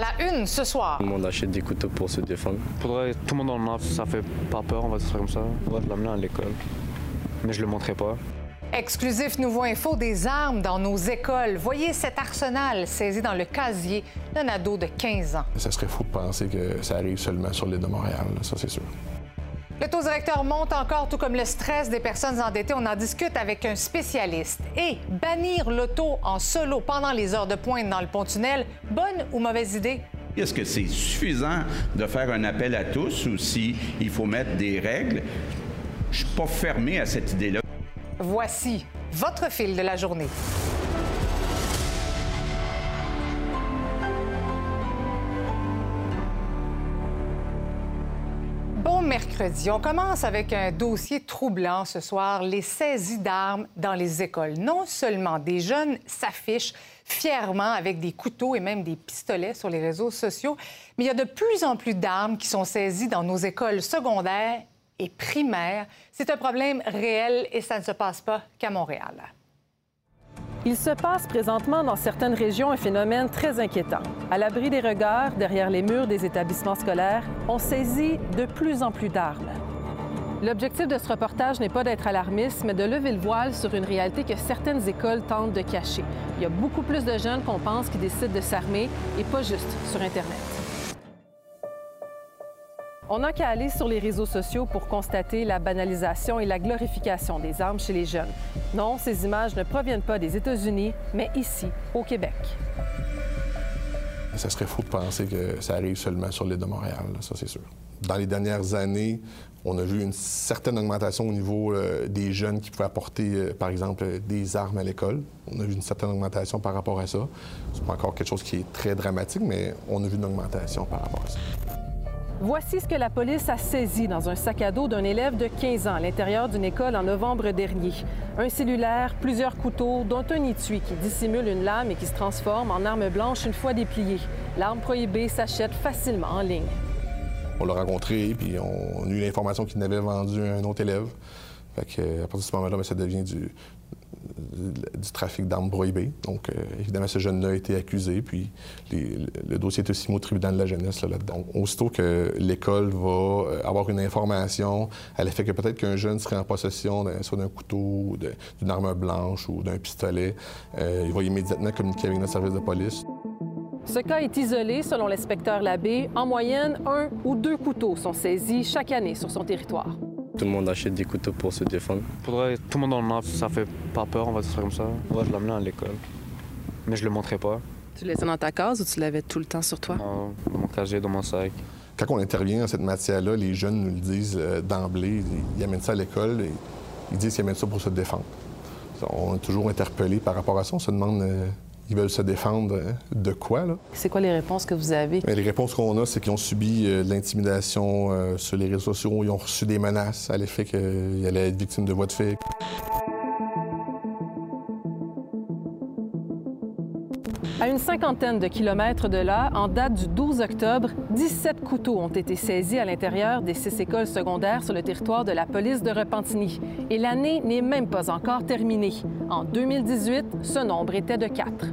À la une ce soir. Tout le monde achète des couteaux pour se défendre. Faudrait tout le monde en a, ça fait pas peur, on va dire ça comme ça. On va l'amener à l'école. Mais je le montrerai pas. Exclusif Nouveau Info des armes dans nos écoles. Voyez cet arsenal saisi dans le casier d'un ado de 15 ans. Ça serait fou de penser que ça arrive seulement sur l'île de Montréal, ça c'est sûr. Le taux directeur monte encore, tout comme le stress des personnes endettées. On en discute avec un spécialiste. Et bannir l'auto en solo pendant les heures de pointe dans le pont-tunnel, bonne ou mauvaise idée? Est-ce que c'est suffisant de faire un appel à tous ou s'il il faut mettre des règles? Je suis pas fermé à cette idée-là. Voici votre fil de la journée. Mercredi. On commence avec un dossier troublant ce soir, les saisies d'armes dans les écoles. Non seulement des jeunes s'affichent fièrement avec des couteaux et même des pistolets sur les réseaux sociaux, mais il y a de plus en plus d'armes qui sont saisies dans nos écoles secondaires et primaires. C'est un problème réel et ça ne se passe pas qu'à Montréal. Il se passe présentement dans certaines régions un phénomène très inquiétant. À l'abri des regards, derrière les murs des établissements scolaires, on saisit de plus en plus d'armes. L'objectif de ce reportage n'est pas d'être alarmiste, mais de lever le voile sur une réalité que certaines écoles tentent de cacher. Il y a beaucoup plus de jeunes qu'on pense qui décident de s'armer, et pas juste sur Internet. On n'a qu'à aller sur les réseaux sociaux pour constater la banalisation et la glorification des armes chez les jeunes. Non, ces images ne proviennent pas des États-Unis, mais ici, au Québec. Ça serait fou de penser que ça arrive seulement sur l'île de Montréal, ça c'est sûr. Dans les dernières années, on a vu une certaine augmentation au niveau euh, des jeunes qui pouvaient apporter, euh, par exemple, des armes à l'école. On a vu une certaine augmentation par rapport à ça. C'est pas encore quelque chose qui est très dramatique, mais on a vu une augmentation par rapport à ça. Voici ce que la police a saisi dans un sac à dos d'un élève de 15 ans à l'intérieur d'une école en novembre dernier. Un cellulaire, plusieurs couteaux, dont un étui qui dissimule une lame et qui se transforme en arme blanche une fois dépliée. L'arme prohibée s'achète facilement en ligne. On l'a rencontré, puis on a eu l'information qu'il n'avait vendu à un autre élève. À partir de ce moment-là, ben, ça devient du, du trafic d'armes prohibées. Donc, euh, évidemment, ce jeune-là a été accusé, puis le dossier est aussi au tribunal de la jeunesse là-dedans. Aussitôt que l'école va euh, avoir une information à l'effet que peut-être qu'un jeune serait en possession soit d'un couteau, d'une arme blanche ou d'un pistolet, euh, il va immédiatement communiquer avec notre service de police. Ce cas est isolé, selon l'inspecteur Labbé. En moyenne, un ou deux couteaux sont saisis chaque année sur son territoire. Tout le monde achète des couteaux pour se défendre. Faudrait tout le monde en a, ça fait pas peur, on va dire ça comme ça. On va l'amener à l'école. Mais je le montrerai pas. Tu le laissais dans ta case ou tu l'avais tout le temps sur toi? Non, dans mon casier, dans mon sac. Quand on intervient dans cette matière-là, les jeunes nous le disent euh, d'emblée. Ils amènent ça à l'école et ils disent qu'ils amènent ça pour se défendre. On est toujours interpellé par rapport à ça. On se demande euh, ils veulent se défendre hein, de quoi, là? C'est quoi les réponses que vous avez? Bien, les réponses qu'on a, c'est qu'ils ont subi euh, de l'intimidation euh, sur les réseaux sociaux. Ils ont reçu des menaces à l'effet qu'ils allaient être victimes de voies de fait. À une cinquantaine de kilomètres de là, en date du 12 octobre, 17 couteaux ont été saisis à l'intérieur des six écoles secondaires sur le territoire de la police de Repentigny. Et l'année n'est même pas encore terminée. En 2018, ce nombre était de 4.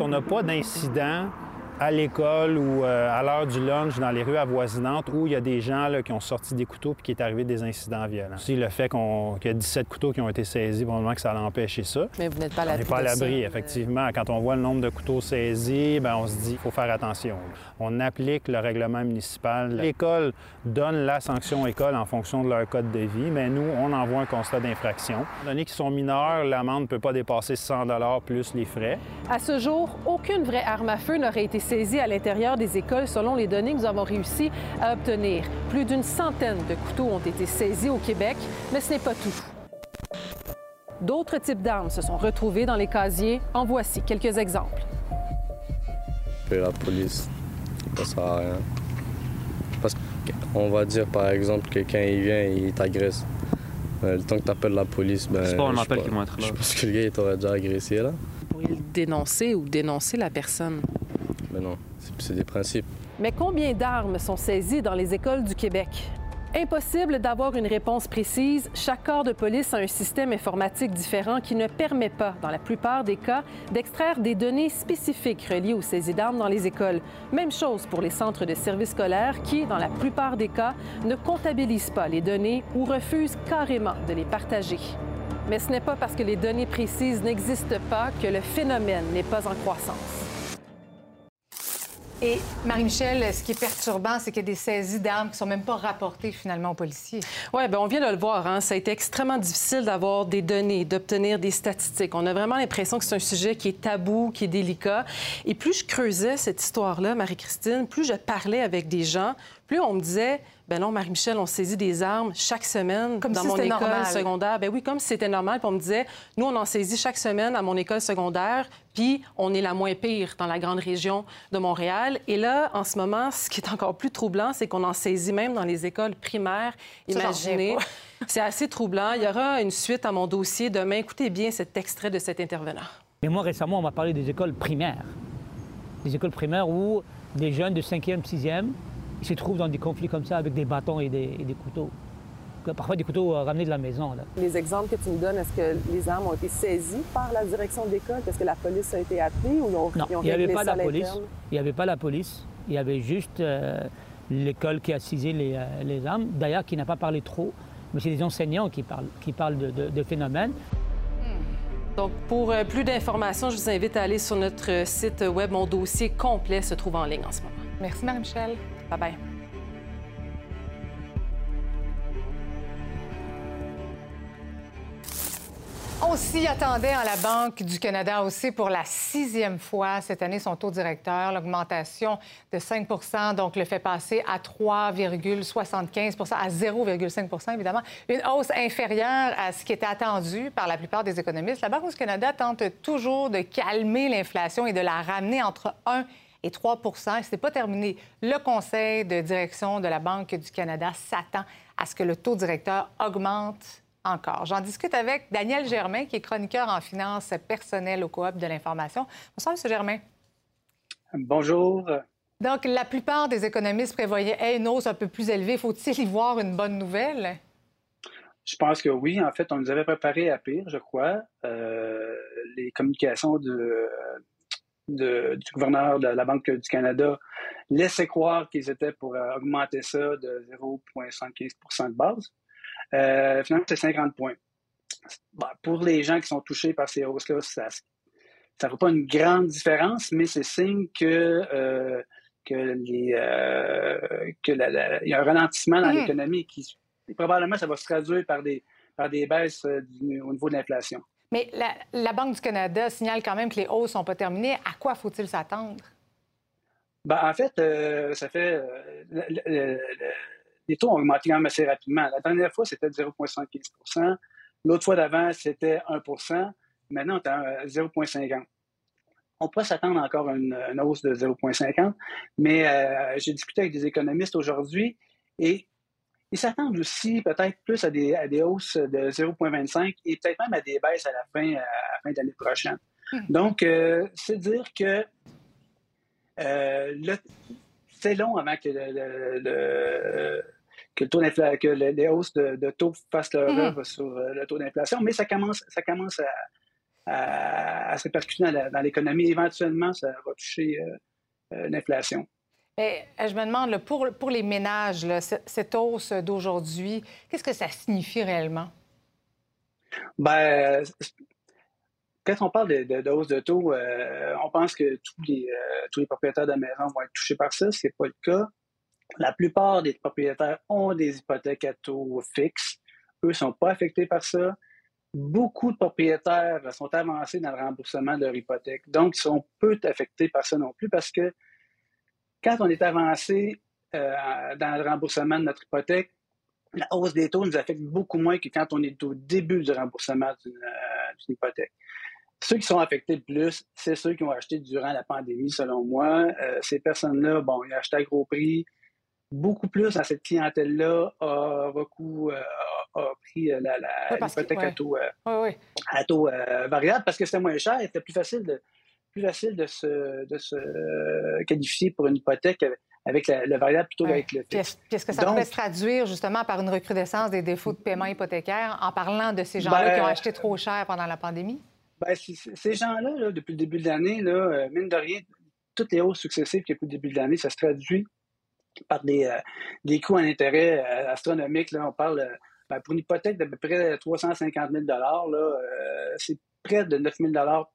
On n'a pas d'incident à l'école ou euh, à l'heure du lunch dans les rues avoisinantes où il y a des gens là, qui ont sorti des couteaux puis qui est arrivé des incidents violents. Aussi, le fait qu'on- qu'il y a 17 couteaux qui ont été saisis, probablement que ça a empêché ça. Mais vous n'êtes pas à On l'abri n'est pas à ça. l'abri, effectivement. Quand on voit le nombre de couteaux saisis, ben, on se dit qu'il faut faire attention. On applique le règlement municipal. L'école donne la sanction école en fonction de leur code de vie, mais nous, on envoie un constat d'infraction. Donné qu'ils sont mineurs, l'amende ne peut pas dépasser 100 plus les frais. À ce jour, aucune vraie arme à feu n'aurait été saisie à l'intérieur des écoles selon les données que nous avons réussi à obtenir. Plus d'une centaine de couteaux ont été saisis au Québec, mais ce n'est pas tout. D'autres types d'armes se sont retrouvés dans les casiers. En voici quelques exemples. La police ça sert à rien. Parce qu'on va dire, par exemple, que quand il vient, il t'agresse. Euh, le temps que tu appelles la police, ben. C'est pas un appel qui va être là. Je pense que le gars, il t'aurait déjà agressé, là. Le dénoncer ou dénoncer la personne. Mais non, c'est- des principes. Mais combien d'armes sont saisies dans les écoles du Québec? Impossible d'avoir une réponse précise. Chaque corps de police a un système informatique différent qui ne permet pas, dans la plupart des cas, d'extraire des données spécifiques reliées aux saisies d'armes dans les écoles. Même chose pour les centres de services scolaires qui, dans la plupart des cas, ne comptabilisent pas les données ou refusent carrément de les partager. Mais ce n'est pas parce que les données précises n'existent pas que le phénomène n'est pas en croissance. Et Marie-Michel, ce qui est perturbant, c'est qu'il y a des saisies d'armes qui sont même pas rapportées finalement aux policiers. Oui, bien, on vient de le voir. Hein. Ça a été extrêmement difficile d'avoir des données, d'obtenir des statistiques. On a vraiment l'impression que c'est un sujet qui est tabou, qui est délicat. Et plus je creusais cette histoire-là, Marie-Christine, plus je parlais avec des gens, plus on me disait ben non, Marie-Michel, on saisit des armes chaque semaine Comme dans si mon école normal. secondaire. Ben oui, comme si c'était normal. Puis on me disait, nous, on en saisit chaque semaine à mon école secondaire, puis on est la moins pire dans la grande région de Montréal. Et là, en ce moment, ce qui est encore plus troublant, c'est qu'on en saisit même dans les écoles primaires. Ça, Imaginez. C'est assez troublant. Il y aura une suite à mon dossier demain. Écoutez bien cet extrait de cet intervenant. Mais moi, récemment, on m'a parlé des écoles primaires. Des écoles primaires où des jeunes de 5e, 6e, ils se trouvent dans des conflits comme ça avec des bâtons et des, et des couteaux. Parfois des couteaux euh, ramenés de la maison. Là. Les exemples que tu me donnes, est-ce que les armes ont été saisies par la direction d'école? Est-ce que la police a été appelée ou non? Non, ils ont il n'y avait pas la police. Il n'y avait pas la police. Il y avait juste euh, l'école qui a saisi les, euh, les armes. D'ailleurs, qui n'a pas parlé trop. Mais c'est des enseignants qui parlent, qui parlent de, de, de phénomènes. Donc, pour euh, plus d'informations, je vous invite à aller sur notre site web. Mon dossier complet se trouve en ligne en ce moment. Merci, Marie-Michel. On s'y attendait en la Banque du Canada aussi pour la sixième fois cette année son taux directeur. L'augmentation de 5% donc le fait passer à 3,75% à 0,5% évidemment. Une hausse inférieure à ce qui était attendu par la plupart des économistes. La Banque du Canada tente toujours de calmer l'inflation et de la ramener entre 1 et 3 Et ce n'est pas terminé. Le conseil de direction de la Banque du Canada s'attend à ce que le taux directeur augmente encore. J'en discute avec Daniel Germain, qui est chroniqueur en finances personnelles au Coop de l'information. Bonsoir, M. Germain. Bonjour. Donc, la plupart des économistes prévoyaient hey, une hausse un peu plus élevée. Faut-il y voir une bonne nouvelle? Je pense que oui. En fait, on nous avait préparé à pire, je crois. Euh, les communications de, de, du gouverneur de la Banque du Canada laissaient croire qu'ils étaient pour euh, augmenter ça de 0,75% de base. Euh, finalement, c'est 50 points. Bon, pour les gens qui sont touchés par ces hausses-là, ça ne fait pas une grande différence, mais c'est signe que, euh, que les, euh, que la, la, il y a un ralentissement dans Mhm. l'économie qui probablement ça va se traduire par des, par des baisses du- au niveau de l'inflation. Mais la, Banque du Canada signale quand même que les hausses sont pas terminées. À quoi faut-il s'attendre? Ben, en fait, euh, ça fait. euh, le- le- le- les taux ont augmenté quand même assez rapidement. La dernière fois, c'était 0,75% L'autre fois d'avant, c'était 1% Maintenant, on est à 0,50 On pourrait s'attendre encore à une, une hausse de 0,50 mais euh, j'ai discuté avec des économistes aujourd'hui et ils s'attendent aussi peut-être plus à des, à des hausses de 0,25 et peut-être même à des baisses à la fin, à la fin de l'année prochaine. Donc, euh, c'est dire que euh, c'est long avant que, le, le- le- que, le taux que le- les hausses de, de taux fassent leur Mhm. œuvre sur euh, le taux d'inflation, mais ça commence, ça commence à, à- à se répercuter dans l'économie. Éventuellement, ça va toucher euh, l'inflation. Mais euh, je me demande, pour, les ménages, cette hausse d'aujourd'hui, qu'est-ce que ça signifie réellement? Ben, quand on parle de, de- de hausse de taux, euh, on pense que tous les, euh, tous les propriétaires de maisons vont être touchés par ça. Ce n'est pas le cas. La plupart des propriétaires ont des hypothèques à taux fixes. Eux ne sont pas affectés par ça. Beaucoup de propriétaires sont avancés dans le remboursement de leur hypothèque. Donc, ils sont peu affectés par ça non plus parce que quand on est avancé euh, dans le remboursement de notre hypothèque, la hausse des taux nous affecte beaucoup moins que quand on est au début du remboursement d'une euh, hypothèque. ceux qui sont affectés le plus, c'est ceux qui ont acheté durant la pandémie, selon moi. Euh, ces personnes-là, bon, ils ont acheté à gros prix. Beaucoup plus dans cette clientèle-là a, beaucoup, euh, a, pris l'hypothèque à taux, à taux variable parce que c'était moins cher. C'était plus facile de, plus facile de se, de se qualifier pour une hypothèque avec le variable plutôt qu'avec le fixe. Est-ce que ça pourrait se traduire justement par une recrudescence des défauts de paiement hypothécaire en parlant de ces gens-là qui ont ben, acheté trop cher pendant la pandémie? Ben, ces gens-là, depuis le début de l'année, euh, mine de rien, toutes les hausses successives qu'il y a depuis le début de l'année, ça se traduit par des, euh, des coûts en intérêt euh, astronomiques. Là, on parle ben, pour une hypothèque d'à peu près 350 000 là, c'est près de 9 000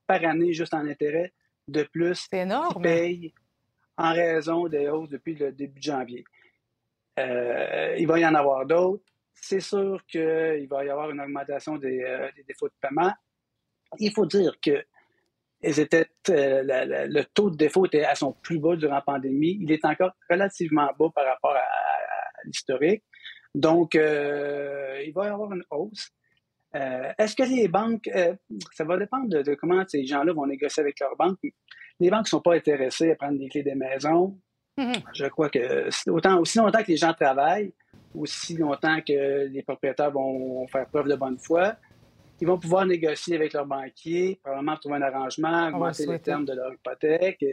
par année juste en intérêt de plus. Énorme. Payent en raison des hausses depuis le début de janvier. Euh, il va y en avoir d'autres. C'est sûr qu'il va y avoir une augmentation des, euh, défauts de paiement. Il faut dire que étaient, euh, le taux de défaut était à son plus bas durant la pandémie. Il est encore relativement bas par rapport à, l'historique. Donc, il va y avoir une hausse. Est-ce que les banques, ça va dépendre de, de comment ces gens-là vont négocier avec leurs banques, les banques ne sont pas intéressées à prendre des clés des maisons. Mm-hmm. Je crois que autant, aussi longtemps que les gens travaillent, aussi longtemps que les propriétaires vont faire preuve de bonne foi, ils vont pouvoir négocier avec leur banquier, probablement trouver un arrangement, augmenter les termes de leur hypothèque.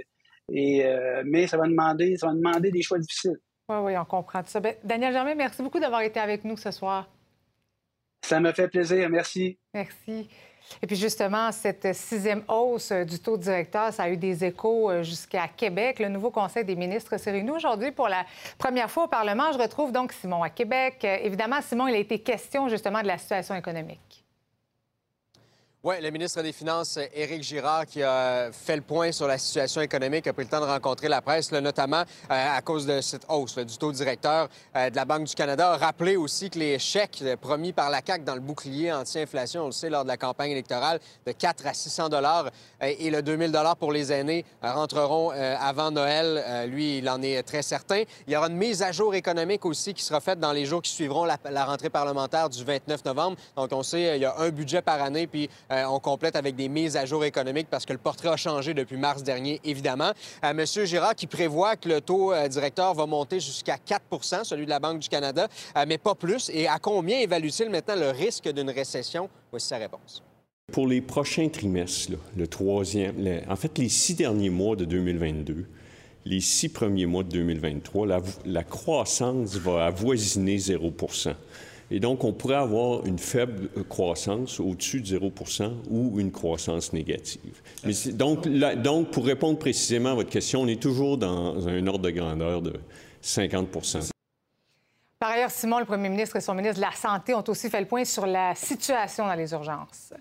Et, euh, mais ça va, demander, ça va demander des choix difficiles. Oui, oui, on comprend tout ça. Ben, Daniel Germain, merci beaucoup d'avoir été avec nous ce soir. Ça me fait plaisir. Merci. Merci. Et puis justement, cette sixième hausse du taux directeur, ça a eu des échos euh, jusqu'à Québec. Le nouveau Conseil des ministres s'est réuni aujourd'hui pour la première fois au Parlement. Je retrouve donc Simon à Québec. Euh, évidemment, Simon, il a été question justement de la situation économique. Oui, le ministre des Finances, Éric Girard, qui a fait le point sur la situation économique, a pris le temps de rencontrer la presse, notamment euh, à cause de cette hausse du taux directeur euh, de la Banque du Canada. A rappelé aussi que les chèques promis par la CAQ dans le bouclier anti-inflation, on le sait, lors de la campagne électorale, de 4 à 600 dollars euh, et le 2000 dollars pour les aînés rentreront avant Noël. lui, il en est très certain. Il y aura une mise à jour économique aussi qui sera faite dans les jours qui suivront la, la rentrée parlementaire du 29 novembre. Donc, on sait, il y a un budget par année, puis euh, on complète avec des mises à jour économiques parce que le portrait a changé depuis mars dernier, évidemment. Euh, Monsieur Girard qui prévoit que le taux euh, directeur va monter jusqu'à 4% celui de la Banque du Canada, mais pas plus. Et à combien évalue-t-il maintenant le risque d'une récession? Voici sa réponse. Pour les prochains trimestres, le troisième, en fait, les six derniers mois de 2022, les six premiers mois de 2023, la, la croissance va avoisiner 0 et donc, on pourrait avoir une faible croissance au-dessus de 0% ou une croissance négative. Donc, donc, pour répondre précisément à votre question, on est toujours dans un ordre de grandeur de 50 Par ailleurs, Simon, le premier ministre et son ministre de la Santé ont aussi fait le point sur la situation dans les urgences.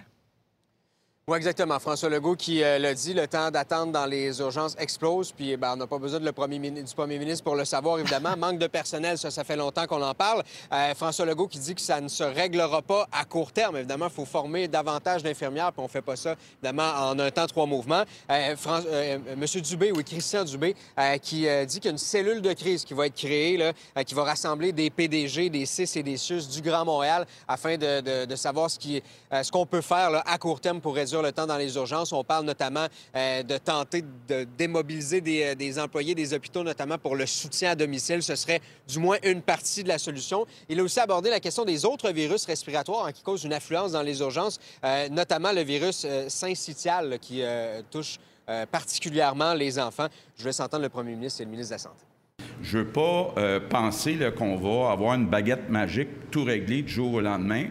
Oui, exactement. François Legault qui euh, l'a dit, le temps d'attente dans les urgences explose. Puis ben, on n'a pas besoin de le premier du premier ministre pour le savoir, évidemment. Manque de personnel, ça, ça fait longtemps qu'on en parle. Euh, François Legault qui dit que ça ne se réglera pas à court terme. Évidemment, il faut former davantage d'infirmières, puis on fait pas ça, évidemment, en un temps, trois mouvements. Euh, Monsieur Dubé, oui, Christian Dubé, qui dit qu'il y a une cellule de crise qui va être créée, là, qui va rassembler des PDG, des CIS et des SUS du Grand Montréal afin de, de, savoir ce qu'on peut faire là, à court terme pour réduire le temps dans les urgences. On parle notamment euh, de tenter de démobiliser euh, des, employés des hôpitaux, notamment pour le soutien à domicile. Ce serait du moins une partie de la solution. Il a aussi abordé la question des autres virus respiratoires hein, qui causent une affluence dans les urgences, euh, notamment le virus syncytial qui touche particulièrement les enfants. Je laisse entendre le premier ministre et le ministre de la Santé. Je ne veux pas penser qu'on va avoir une baguette magique tout réglé du jour au lendemain.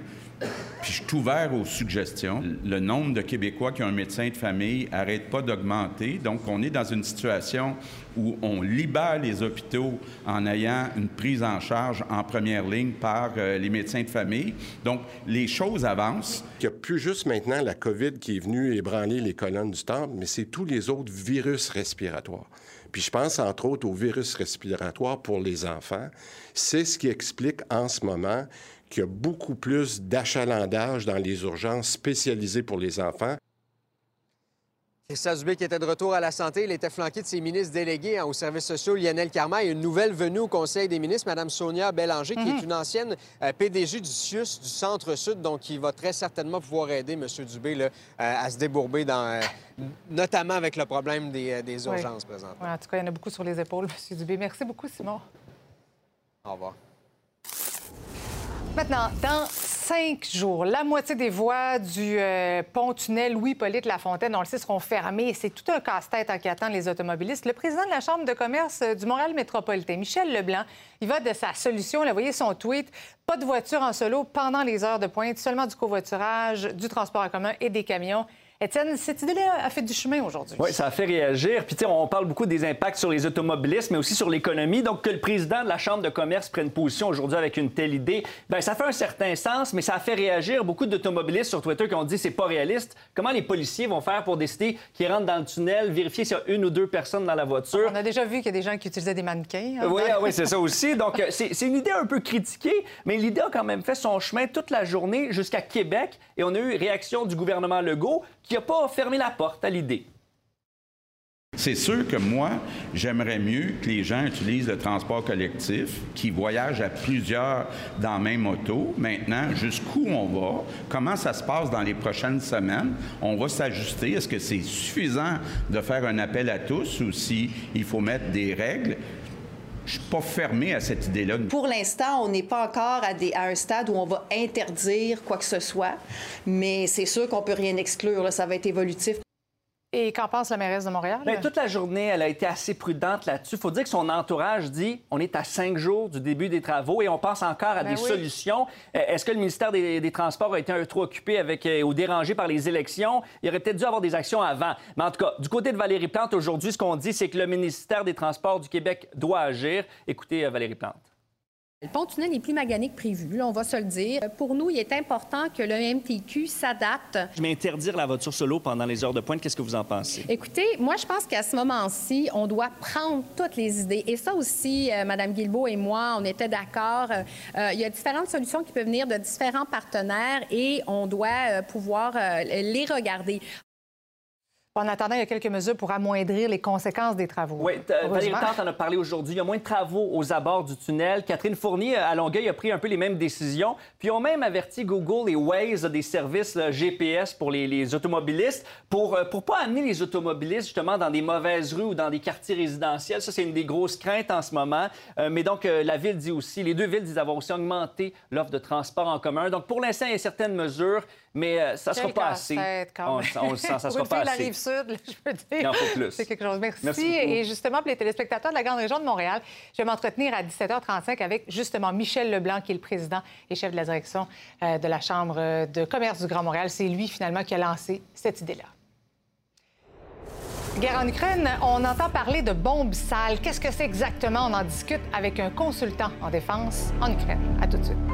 Puis je suis ouvert aux suggestions. Le nombre de Québécois qui ont un médecin de famille n'arrête pas d'augmenter. Donc, on est dans une situation où on libère les hôpitaux en ayant une prise en charge en première ligne par euh, les médecins de famille. Donc, les choses avancent. Il n'y a plus juste maintenant la COVID qui est venue ébranler les colonnes du temple, mais c'est tous les autres virus respiratoires. Puis je pense entre autres aux virus respiratoires pour les enfants. C'est ce qui explique en ce moment qu'il y a beaucoup plus d'achalandage dans les urgences spécialisées pour les enfants. Christian Dubé qui était de retour à la santé, il était flanqué de ses ministres délégués hein, aux services sociaux, Lionel Carman, et une nouvelle venue au Conseil des ministres, Mme Sonia Bélanger, qui est une ancienne euh, PDG du CIUS du Centre-Sud, donc qui va très certainement pouvoir aider M. Dubé là, euh, à se débourber, dans, euh, notamment avec le problème des, euh, des Oui. urgences présentes. En tout cas, il y en a beaucoup sur les épaules, M. Dubé. Merci beaucoup, Simon. Au revoir. Maintenant, dans cinq jours, la moitié des voies du euh, pont-tunnel Louis-Polyte Lafontaine, on le sait, seront fermées. C'est tout un casse-tête en qui attend les automobilistes. Le président de la Chambre de commerce euh, du Montréal métropolitain, Michel Leblanc, il va de sa solution. Là, vous voyez son tweet. Pas de voiture en solo pendant les heures de pointe, seulement du covoiturage, du transport en commun et des camions. Étienne, cette idée-là a fait du chemin aujourd'hui. Oui, ça a fait réagir. Puis, tu sais, on parle beaucoup des impacts sur les automobilistes, mais aussi sur l'économie. Donc, que le président de la Chambre de commerce prenne position aujourd'hui avec une telle idée, bien, ça fait un certain sens, mais ça a fait réagir beaucoup d'automobilistes sur Twitter qui ont dit c'est pas réaliste. Comment les policiers vont faire pour décider qu'ils rentrent dans le tunnel, vérifier s'il y a une ou deux personnes dans la voiture? On a déjà vu qu'il y a des gens qui utilisaient des mannequins. hein, Oui, ah oui, c'est ça aussi. Donc, euh, c'est une idée un peu critiquée, mais l'idée a quand même fait son chemin toute la journée jusqu'à Québec. Et on a eu réaction du gouvernement Legault qui n'a pas fermé la porte à l'idée. C'est sûr que moi, j'aimerais mieux que les gens utilisent le transport collectif, qui voyagent à plusieurs dans la même auto. Maintenant, jusqu'où on va, comment ça se passe dans les prochaines semaines, on va s'ajuster. Est-ce que c'est suffisant de faire un appel à tous ou si il faut mettre des règles? Je suis pas fermé à cette idée-là. Pour l'instant, on n'est pas encore à, un stade où on va interdire quoi que ce soit, mais c'est sûr qu'on peut rien exclure. Ça va être évolutif. Et qu'en pense la mairesse de Montréal? Bien, toute la journée, elle a été assez prudente là-dessus. Il faut dire que son entourage dit on est à cinq jours du début des travaux et on pense encore à Ben des oui. solutions. Euh, Est-ce que le ministère des, des Transports a été un peu trop occupé avec, euh, ou dérangé par les élections? Il aurait peut-être dû avoir des actions avant. Mais en tout cas, du côté de Valérie Plante, aujourd'hui, ce qu'on dit, c'est que le ministère des Transports du Québec doit agir. Écoutez euh, Valérie Plante. Le pont-tunnel est plus magané que prévu, là, on va se le dire. Pour nous, il est important que le MTQ s'adapte. Je vais interdire la voiture solo pendant les heures de pointe. Qu'est-ce que vous en pensez? Écoutez, moi, je pense qu'à ce moment-ci, on doit prendre toutes les idées. Et ça aussi, euh, Mme Guilbeault et moi, on était d'accord. Euh, euh, il y a différentes solutions qui peuvent venir de différents partenaires et on doit euh, pouvoir euh, les regarder. En attendant, il y a quelques mesures pour amoindrir les conséquences des travaux. Oui, Valérie. Plante en a parlé aujourd'hui. Il y a moins de travaux aux abords du tunnel. Catherine Fournier, à Longueuil, a pris un peu les mêmes décisions. Puis ils ont même averti Google et Waze des services là, GPS pour les, les automobilistes pour ne pas amener les automobilistes justement dans des mauvaises rues ou dans des quartiers résidentiels. Ça, c'est une des grosses craintes en ce moment. Euh, mais donc, euh, la ville dit aussi, les deux villes disent avoir aussi augmenté l'offre de transport en commun. Donc, pour l'instant, il y a certaines mesures, mais euh, ça ne sera pas assez. quand On, même. on le sent, ça Pour sera pas de la assez. Rive-Sud, là, je peux dire. Il en faut plus. C'est quelque chose. Merci. Merci. Et justement, pour les téléspectateurs de la grande région de Montréal, je vais m'entretenir à 17h35 avec justement Michel Leblanc, qui est le président et chef de la direction euh, de la Chambre de commerce du Grand Montréal. C'est lui, finalement, qui a lancé cette idée-là. Guerre en Ukraine, on entend parler de bombes sales. Qu'est-ce que c'est exactement? On en discute avec un consultant en défense en Ukraine. À tout de suite.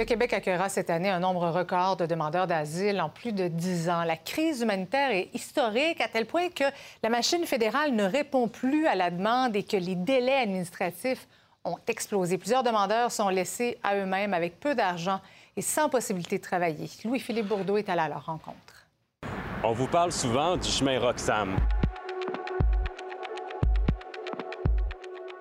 Le Québec accueillera cette année un nombre record de demandeurs d'asile en plus de 10 ans. La crise humanitaire est historique à tel point que la machine fédérale ne répond plus à la demande et que les délais administratifs ont explosé. Plusieurs demandeurs sont laissés à eux-mêmes avec peu d'argent et sans possibilité de travailler. Louis-Philippe Bourdeau est allé à leur rencontre. On vous parle souvent du chemin Roxham.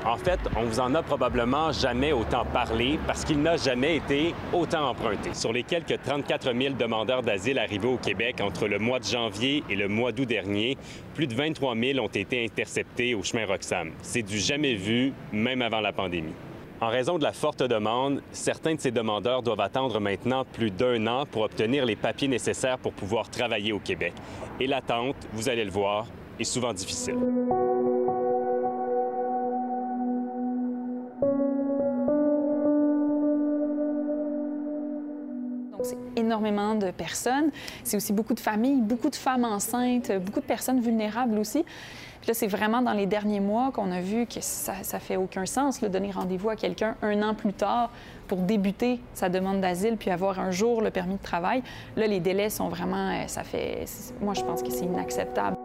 En fait, on vous en a probablement jamais autant parlé parce qu'il n'a jamais été autant emprunté. Sur les quelques 34 000 demandeurs d'asile arrivés au Québec entre le mois de janvier et le mois d'août dernier, plus de 23 000 ont été interceptés au chemin Roxham. C'est du jamais vu, même avant la pandémie. En raison de la forte demande, certains de ces demandeurs doivent attendre maintenant plus d'un an pour obtenir les papiers nécessaires pour pouvoir travailler au Québec. Et l'attente, vous allez le voir, est souvent difficile. Énormément de personnes. C'est aussi beaucoup de familles, beaucoup de femmes enceintes, beaucoup de personnes vulnérables aussi. Puis là, c'est vraiment dans les derniers mois qu'on a vu que ça, ça fait aucun sens, de donner rendez-vous à quelqu'un un an plus tard pour débuter sa demande d'asile puis avoir un jour le permis de travail. Là, les délais sont vraiment, euh, ça fait, moi, je pense que c'est inacceptable.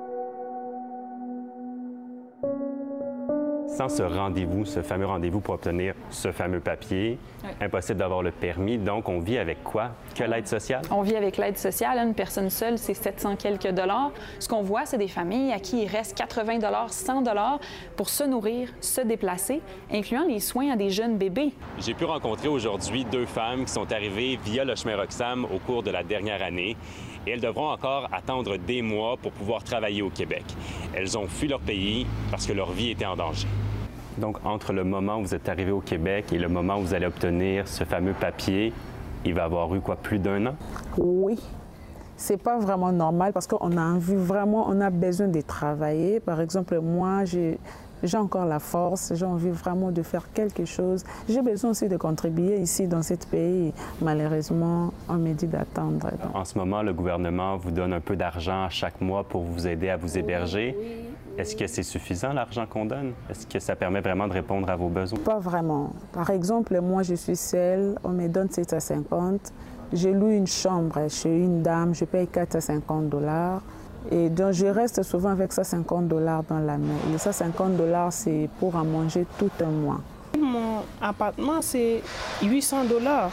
Sans ce rendez-vous, ce fameux rendez-vous pour obtenir ce fameux papier, impossible d'avoir le permis. Donc, on vit avec quoi? Que l'aide sociale? On vit avec l'aide sociale. Une personne seule, c'est 700 quelques dollars. Ce qu'on voit, c'est des familles à qui il reste 80 dollars, 100 dollars pour se nourrir, se déplacer, incluant les soins à des jeunes bébés. J'ai pu rencontrer aujourd'hui deux femmes qui sont arrivées via le chemin Roxham au cours de la dernière année et elles devront encore attendre des mois pour pouvoir travailler au Québec. Elles ont fui leur pays parce que leur vie était en danger. Donc, entre le moment où vous êtes arrivé au Québec et le moment où vous allez obtenir ce fameux papier, il va avoir eu quoi, plus d'un an? Oui. C'est pas vraiment normal parce qu'on a envie vraiment, on a besoin de travailler. Par exemple, moi, j'ai j'ai encore la force, j'ai envie vraiment de faire quelque chose. J'ai besoin aussi de contribuer ici dans ce pays. Malheureusement, on me dit d'attendre. En ce moment, le gouvernement vous donne un peu d'argent chaque mois pour vous aider à vous héberger. Est-ce que c'est suffisant l'argent qu'on donne? Est-ce que ça permet vraiment de répondre à vos besoins? Pas vraiment. Par exemple, moi, je suis seule, on me donne 750. Je loue une chambre chez une dame, je paye 450 dollars. Et donc, je reste souvent avec 150 dollars dans la main. Et 150 dollars, c'est pour en manger tout un mois. Mon appartement, c'est 800 dollars.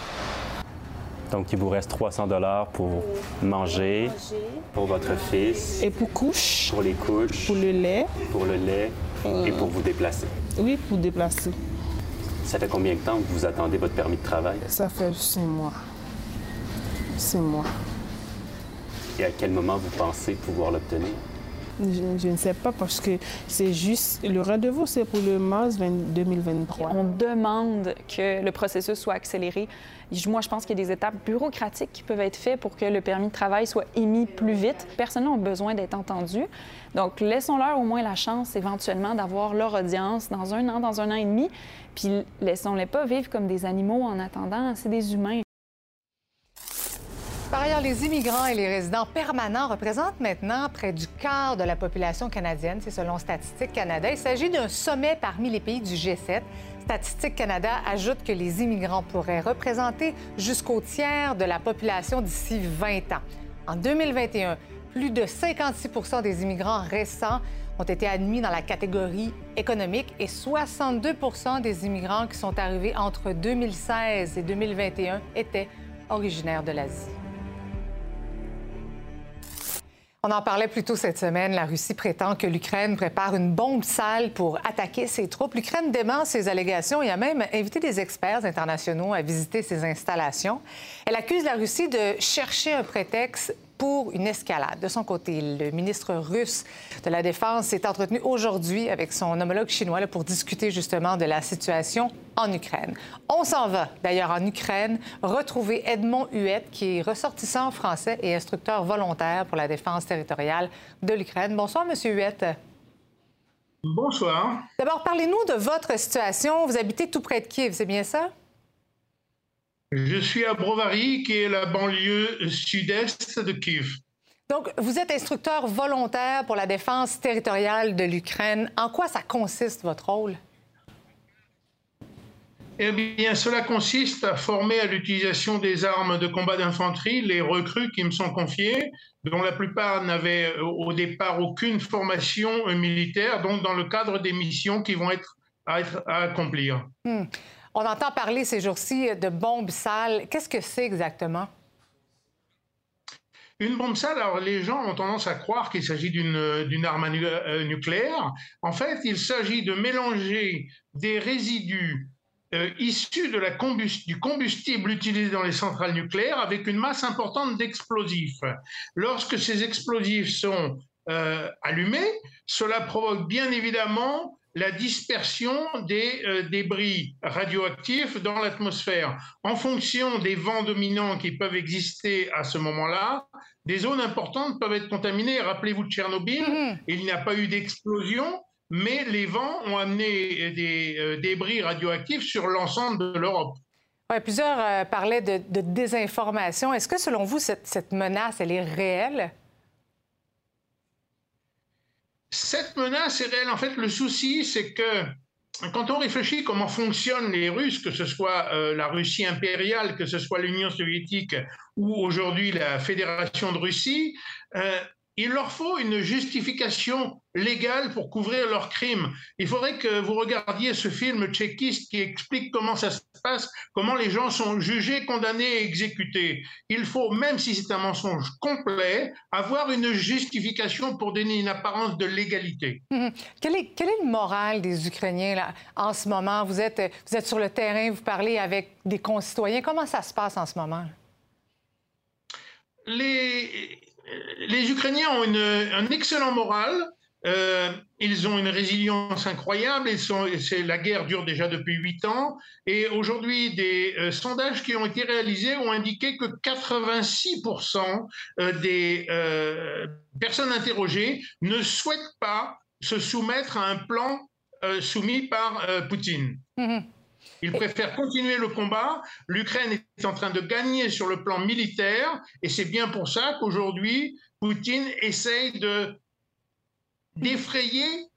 Donc, il vous reste 300 dollars pour manger, pour votre fils. Et pour couches. Pour les couches. Pour le lait. Pour le lait. Et pour vous déplacer. Oui, pour déplacer. Ça fait combien de temps que vous attendez votre permis de travail? Ça fait six mois. Six mois. Et à quel moment vous pensez pouvoir l'obtenir? Je, je, ne sais pas parce que c'est juste le rendez-vous, c'est pour le mars 20, 2023. On demande que le processus soit accéléré. Moi, je pense qu'il y a des étapes bureaucratiques qui peuvent être faites pour que le permis de travail soit émis plus vite. Personne n'a besoin d'être entendu. Donc, laissons-leur au moins la chance éventuellement d'avoir leur audience dans un an, dans un an et demi. Puis, laissons-les pas vivre comme des animaux en attendant. C'est des humains. Par ailleurs, les immigrants et les résidents permanents représentent maintenant près du quart de la population canadienne, c'est selon Statistique Canada. Il s'agit d'un sommet parmi les pays du G7. Statistique Canada ajoute que les immigrants pourraient représenter jusqu'au tiers de la population d'ici 20 ans. En 2021, plus de 56% des immigrants récents ont été admis dans la catégorie économique et 62% des immigrants qui sont arrivés entre 2016 et 2021 étaient originaires de l'Asie. On en parlait plus tôt cette semaine. La Russie prétend que l'Ukraine prépare une bombe sale pour attaquer ses troupes. L'Ukraine dément ces allégations et a même invité des experts internationaux à visiter ses installations. Elle accuse la Russie de chercher un prétexte pour une escalade. De son côté, le ministre russe de la Défense s'est entretenu aujourd'hui avec son homologue chinois pour discuter justement de la situation en Ukraine. On s'en va d'ailleurs en Ukraine retrouver Edmond Huette, qui est ressortissant français et instructeur volontaire pour la défense territoriale de l'Ukraine. Bonsoir, Monsieur Huette. Bonsoir. D'abord, parlez-nous de votre situation. Vous habitez tout près de Kiev, c'est bien ça? Je suis à Brovary, qui est la banlieue sud-est de Kiev. Donc, vous êtes instructeur volontaire pour la défense territoriale de l'Ukraine. En quoi ça consiste, votre rôle? Eh bien, cela consiste à former à l'utilisation des armes de combat d'infanterie les recrues qui me sont confiées, dont la plupart n'avaient au départ aucune formation militaire, donc dans le cadre des missions qui vont être à, être, à accomplir. Hmm. On entend parler ces jours-ci de bombes sales. Qu'est-ce que c'est exactement? Une bombe sale, alors les gens ont tendance à croire qu'il s'agit d'une arme euh, nucléaire. En fait, il s'agit de mélanger des résidus euh, issus de la du combustible utilisé dans les centrales nucléaires avec une masse importante d'explosifs. Lorsque ces explosifs sont euh, allumés, cela provoque bien évidemment la dispersion des euh, débris radioactifs dans l'atmosphère. En fonction des vents dominants qui peuvent exister à ce moment-là, des zones importantes peuvent être contaminées. Rappelez-vous de Tchernobyl, mm-hmm. il n'y a pas eu d'explosion, mais les vents ont amené des euh, débris radioactifs sur l'ensemble de l'Europe. Ouais, plusieurs euh, parlaient de, de désinformation. Est-ce que, selon vous, cette, cette menace, elle est réelle? Cette menace est réelle. En fait, le souci, c'est que quand on réfléchit comment fonctionnent les Russes, que ce soit euh, la Russie impériale, que ce soit l'Union soviétique ou aujourd'hui la Fédération de Russie, euh, il leur faut une justification légale pour couvrir leurs crimes. Il faudrait que vous regardiez ce film tchéquiste qui explique comment ça se passe, comment les gens sont jugés, condamnés et exécutés. Il faut, même si c'est un mensonge complet, avoir une justification pour donner une apparence de légalité. Mhm. Quel, est, quel, est, le moral des Ukrainiens là, en ce moment? Vous êtes, vous êtes sur le terrain, vous parlez avec des concitoyens. Comment ça se passe en ce moment? Les, les Ukrainiens ont une, un excellent moral. Euh, ils ont une résilience incroyable. Ils sont, la guerre dure déjà depuis huit ans. Et aujourd'hui, des euh, sondages qui ont été réalisés ont indiqué que 86% euh, des euh, personnes interrogées ne souhaitent pas se soumettre à un plan soumis par Poutine. Mmh. Ils préfèrent continuer le combat. L'Ukraine est en train de gagner sur le plan militaire et c'est bien pour ça qu'aujourd'hui, Poutine essaye de d'effrayer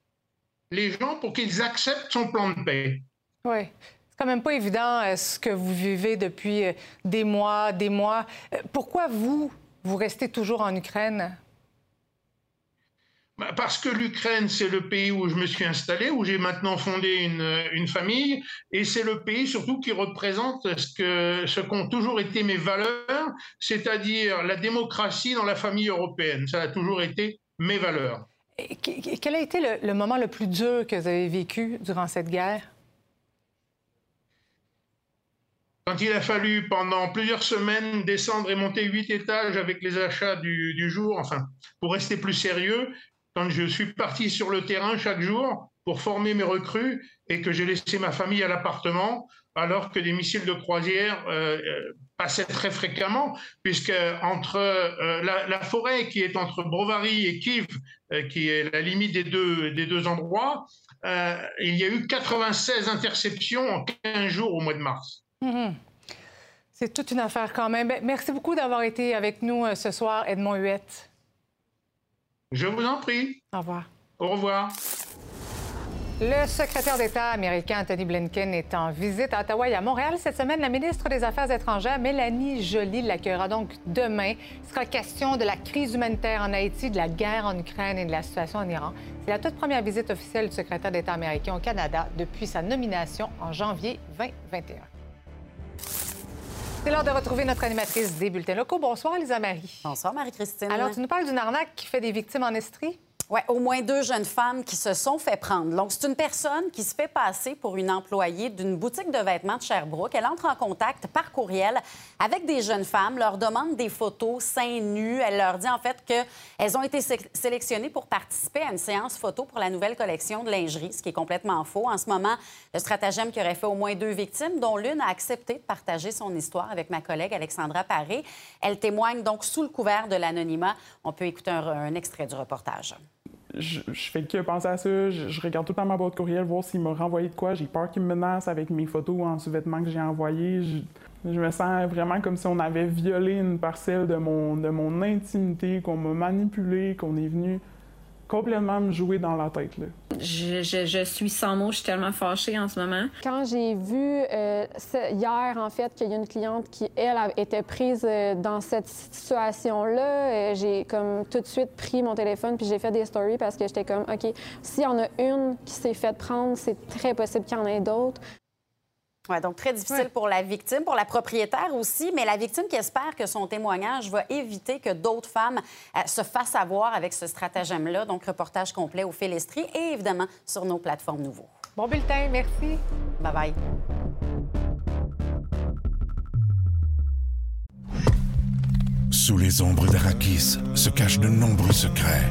les gens pour qu'ils acceptent son plan de paix. Oui. C'est quand même pas évident euh, ce que vous vivez depuis euh, des mois, des mois. Euh, pourquoi vous, vous restez toujours en Ukraine? Bah, parce que l'Ukraine, c'est le pays où je me suis installé, où j'ai maintenant fondé une, une famille, et c'est le pays surtout qui représente ce que ce qu'ont toujours été mes valeurs, c'est-à-dire la démocratie dans la famille européenne. Ça a toujours été mes valeurs. Quel a été le, moment le plus dur que vous avez vécu durant cette guerre? Quand il a fallu pendant plusieurs semaines descendre et monter huit étages avec les achats du, jour, enfin, pour rester plus sérieux, quand je suis parti sur le terrain chaque jour pour former mes recrues et que j'ai laissé ma famille à l'appartement, alors que des missiles de croisière euh, passaient très fréquemment, puisque entre euh, la, la, forêt qui est entre Brovary et Kiev, euh, qui est la limite des deux, des deux endroits, euh, il y a eu 96 interceptions en 15 jours au mois de mars. Mmh. C'est toute une affaire quand même. Merci beaucoup d'avoir été avec nous ce soir, Edmond Huette. Je vous en prie. Au revoir. Au revoir. Le secrétaire d'État américain Anthony Blinken est en visite à Ottawa et à Montréal cette semaine. La ministre des Affaires étrangères, Mélanie Joly, l'accueillera donc demain. Il sera question de la crise humanitaire en Haïti, de la guerre en Ukraine et de la situation en Iran. C'est la toute première visite officielle du secrétaire d'État américain au Canada depuis sa nomination en janvier 2021. C'est l'heure de retrouver notre animatrice des bulletins locaux. Bonsoir, Lisa Marie. Bonsoir, Marie-Christine. Alors, tu nous parles d'une arnaque qui fait des victimes en Estrie? Oui, au moins deux jeunes femmes qui se sont fait prendre. Donc, c'est une personne qui se fait passer pour une employée d'une boutique de vêtements de Sherbrooke. Elle entre en contact par courriel avec des jeunes femmes, leur demande des photos seins nus. Elle leur dit en fait qu'elles ont été sé sélectionnées pour participer à une séance photo pour la nouvelle collection de lingerie, ce qui est complètement faux. En ce moment, le stratagème qui aurait fait au moins deux victimes, dont l'une a accepté de partager son histoire avec ma collègue Alexandra Paré. Elle témoigne donc sous le couvert de l'anonymat. On peut écouter un extrait du reportage je, fais que penser à ça. Je, je, regarde tout le temps ma boîte courriel, voir s'il m'a renvoyé de quoi. J'ai peur qu'il me menace avec mes photos en sous-vêtements que j'ai envoyés. Je, je, me sens vraiment comme si on avait violé une parcelle de mon, de mon intimité, qu'on m'a manipulé, qu'on est venu complètement me jouer dans la tête. Là. Je, je, je, suis sans mots, je suis tellement fâchée en ce moment. Quand j'ai vu euh, hier, en fait, qu'il y a une cliente qui, elle, était prise euh, dans cette situation-là, euh, j'ai comme tout de suite pris mon téléphone puis j'ai fait des stories parce que j'étais comme, OK, s'il y en a une qui s'est fait prendre, c'est très possible qu'il y en ait d'autres. Oui, donc très difficile ouais. pour la victime, pour la propriétaire aussi, mais la victime qui espère que son témoignage va éviter que d'autres femmes euh, se fassent avoir avec ce stratagème-là. Donc, reportage complet au Félestri et évidemment sur nos plateformes nouveaux. Bon bulletin, merci. Bye bye. Sous les ombres d'Arakis se cachent de nombreux secrets.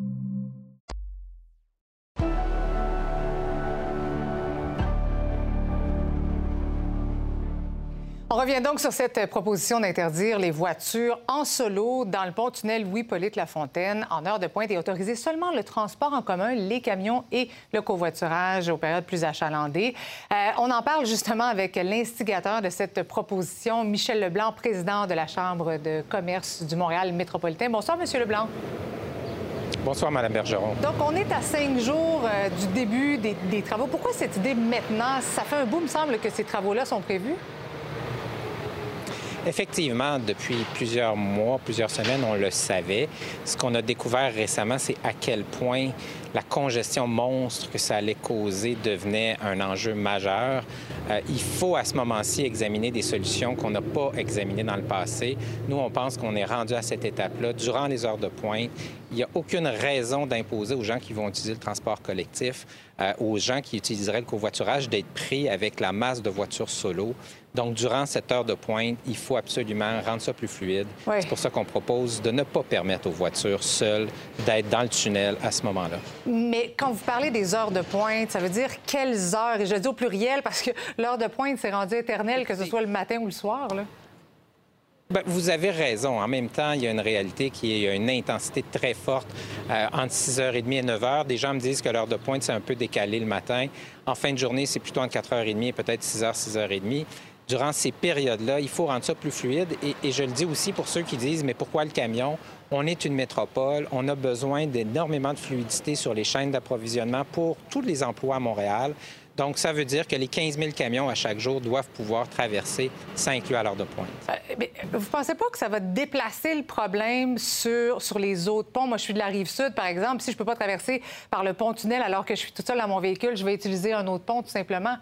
On revient donc sur cette proposition d'interdire les voitures en solo dans le pont-tunnel Louis-Polyte-Lafontaine en heure de pointe et autoriser seulement le transport en commun, les camions et le covoiturage aux périodes plus achalandées. Euh, on en parle justement avec l'instigateur de cette proposition, Michel Leblanc, président de la Chambre de commerce du Montréal métropolitain. Bonsoir, Monsieur Leblanc. Bonsoir, Mme Bergeron. Donc, on est à cinq jours euh, du début des, des travaux. Pourquoi cette idée maintenant? Ça fait un bout, me semble, que ces travaux-là sont prévus? Effectivement, depuis plusieurs mois, plusieurs semaines, on le savait. Ce qu'on a découvert récemment, c'est à quel point la congestion monstre que ça allait causer devenait un enjeu majeur. Euh, il faut à ce moment-ci examiner des solutions qu'on n'a pas examinées dans le passé. Nous, on pense qu'on est rendu à cette étape-là durant les heures de pointe. Il n'y a aucune raison d'imposer aux gens qui vont utiliser le transport collectif, euh, aux gens qui utiliseraient le covoiturage, d'être pris avec la masse de voitures solo. Donc, durant cette heure de pointe, il faut absolument rendre ça plus fluide. C'est pour ça qu'on propose de ne pas permettre aux voitures seules d'être dans le tunnel à ce moment-là. Mais quand vous parlez des heures de pointe, ça veut dire quelles heures? Et je dis au pluriel parce que l'heure de pointe, c'est rendu éternel, que ce soit le matin ou le soir. Là. Bien, vous avez raison. En même temps, il y a une réalité qui est une intensité très forte euh, entre 6h30 et 9h. Des gens me disent que l'heure de pointe, c'est un peu décalé le matin. En fin de journée, c'est plutôt entre 4h30 et peut-être 6h, 6h30 durant ces périodes-là. Il faut rendre ça plus fluide. Et, je le dis aussi pour ceux qui disent, mais pourquoi le camion? On est une métropole, on a besoin d'énormément de fluidité sur les chaînes d'approvisionnement pour tous les emplois à Montréal. Donc, ça veut dire que les 15 000 camions à chaque jour doivent pouvoir traverser sans inclure à l'heure de pointe. Euh, mais vous pensez pas que ça va déplacer le problème sur, sur les autres ponts? Moi, je suis de la rive sud, par exemple. Si je peux pas traverser par le pont-tunnel alors que je suis toute seule à mon véhicule, je vais utiliser un autre pont, tout simplement.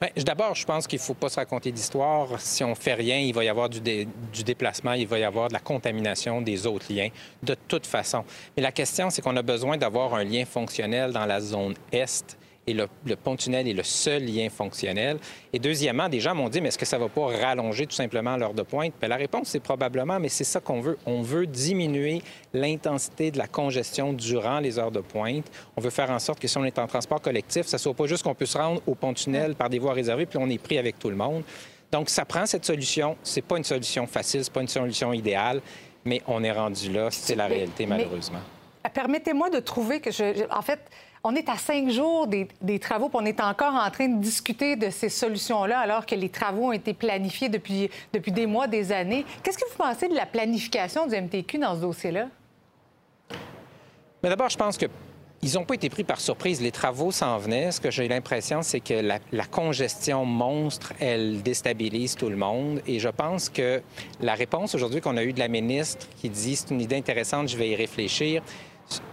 Bien, D'abord, je pense qu'il ne faut pas se raconter d'histoire. Si on fait rien, il va y avoir du, du, déplacement, il va y avoir de la contamination des autres liens, de toute façon. Mais la question, c'est qu'on a besoin d'avoir un lien fonctionnel dans la zone Est et le, pont-tunnel est le seul lien fonctionnel. Et deuxièmement, des gens m'ont dit, mais est-ce que ça ne va pas rallonger tout simplement l'heure de pointe? Bien, la réponse, c'est probablement, mais c'est ça qu'on veut. On veut diminuer l'intensité de la congestion durant les heures de pointe. On veut faire en sorte que si on est en transport collectif, ça ne soit pas juste qu'on peut se rendre au pont-tunnel par des voies réservées, puis on est pris avec tout le monde. Donc, ça prend cette solution. C'est pas une solution facile, c'est pas une solution idéale, mais on est rendu là. C'est la réalité, malheureusement. Permettez-moi de trouver que je... En fait, on est à cinq jours des, travaux, puis on est encore en train de discuter de ces solutions-là, alors que les travaux ont été planifiés depuis, depuis des mois, des années. Qu'est-ce que vous pensez de la planification du MTQ dans ce dossier-là? Mais d'abord, je pense que ils n'ont pas été pris par surprise. Les travaux s'en venaient. Ce que j'ai l'impression, c'est que la, la, congestion monstre, elle déstabilise tout le monde. Et je pense que la réponse aujourd'hui qu'on a eue de la ministre qui dit c'est une idée intéressante, je vais y réfléchir,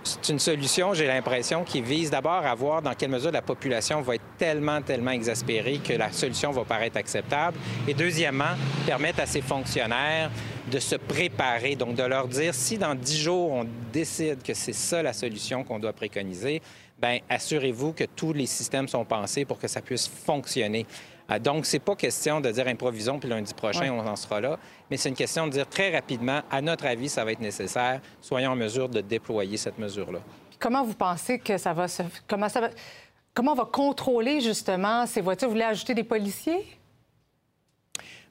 c'est une solution, j'ai l'impression, qui vise d'abord à voir dans quelle mesure la population va être tellement, tellement exaspérée que la solution va paraître acceptable. Et deuxièmement, permettre à ces fonctionnaires de se préparer, donc de leur dire si dans dix jours on décide que c'est ça la solution qu'on doit préconiser, bien assurez-vous que tous les systèmes sont pensés pour que ça puisse fonctionner. Euh, donc, c'est pas question de dire improvisons, puis lundi prochain, on en sera là, mais c'est une question de dire très rapidement, à notre avis, ça va être nécessaire, soyons en mesure de déployer cette mesure-là. Comment vous pensez que ça va se... Comment, ça va... Comment on va contrôler, justement, ces voitures? Vous voulez ajouter des policiers?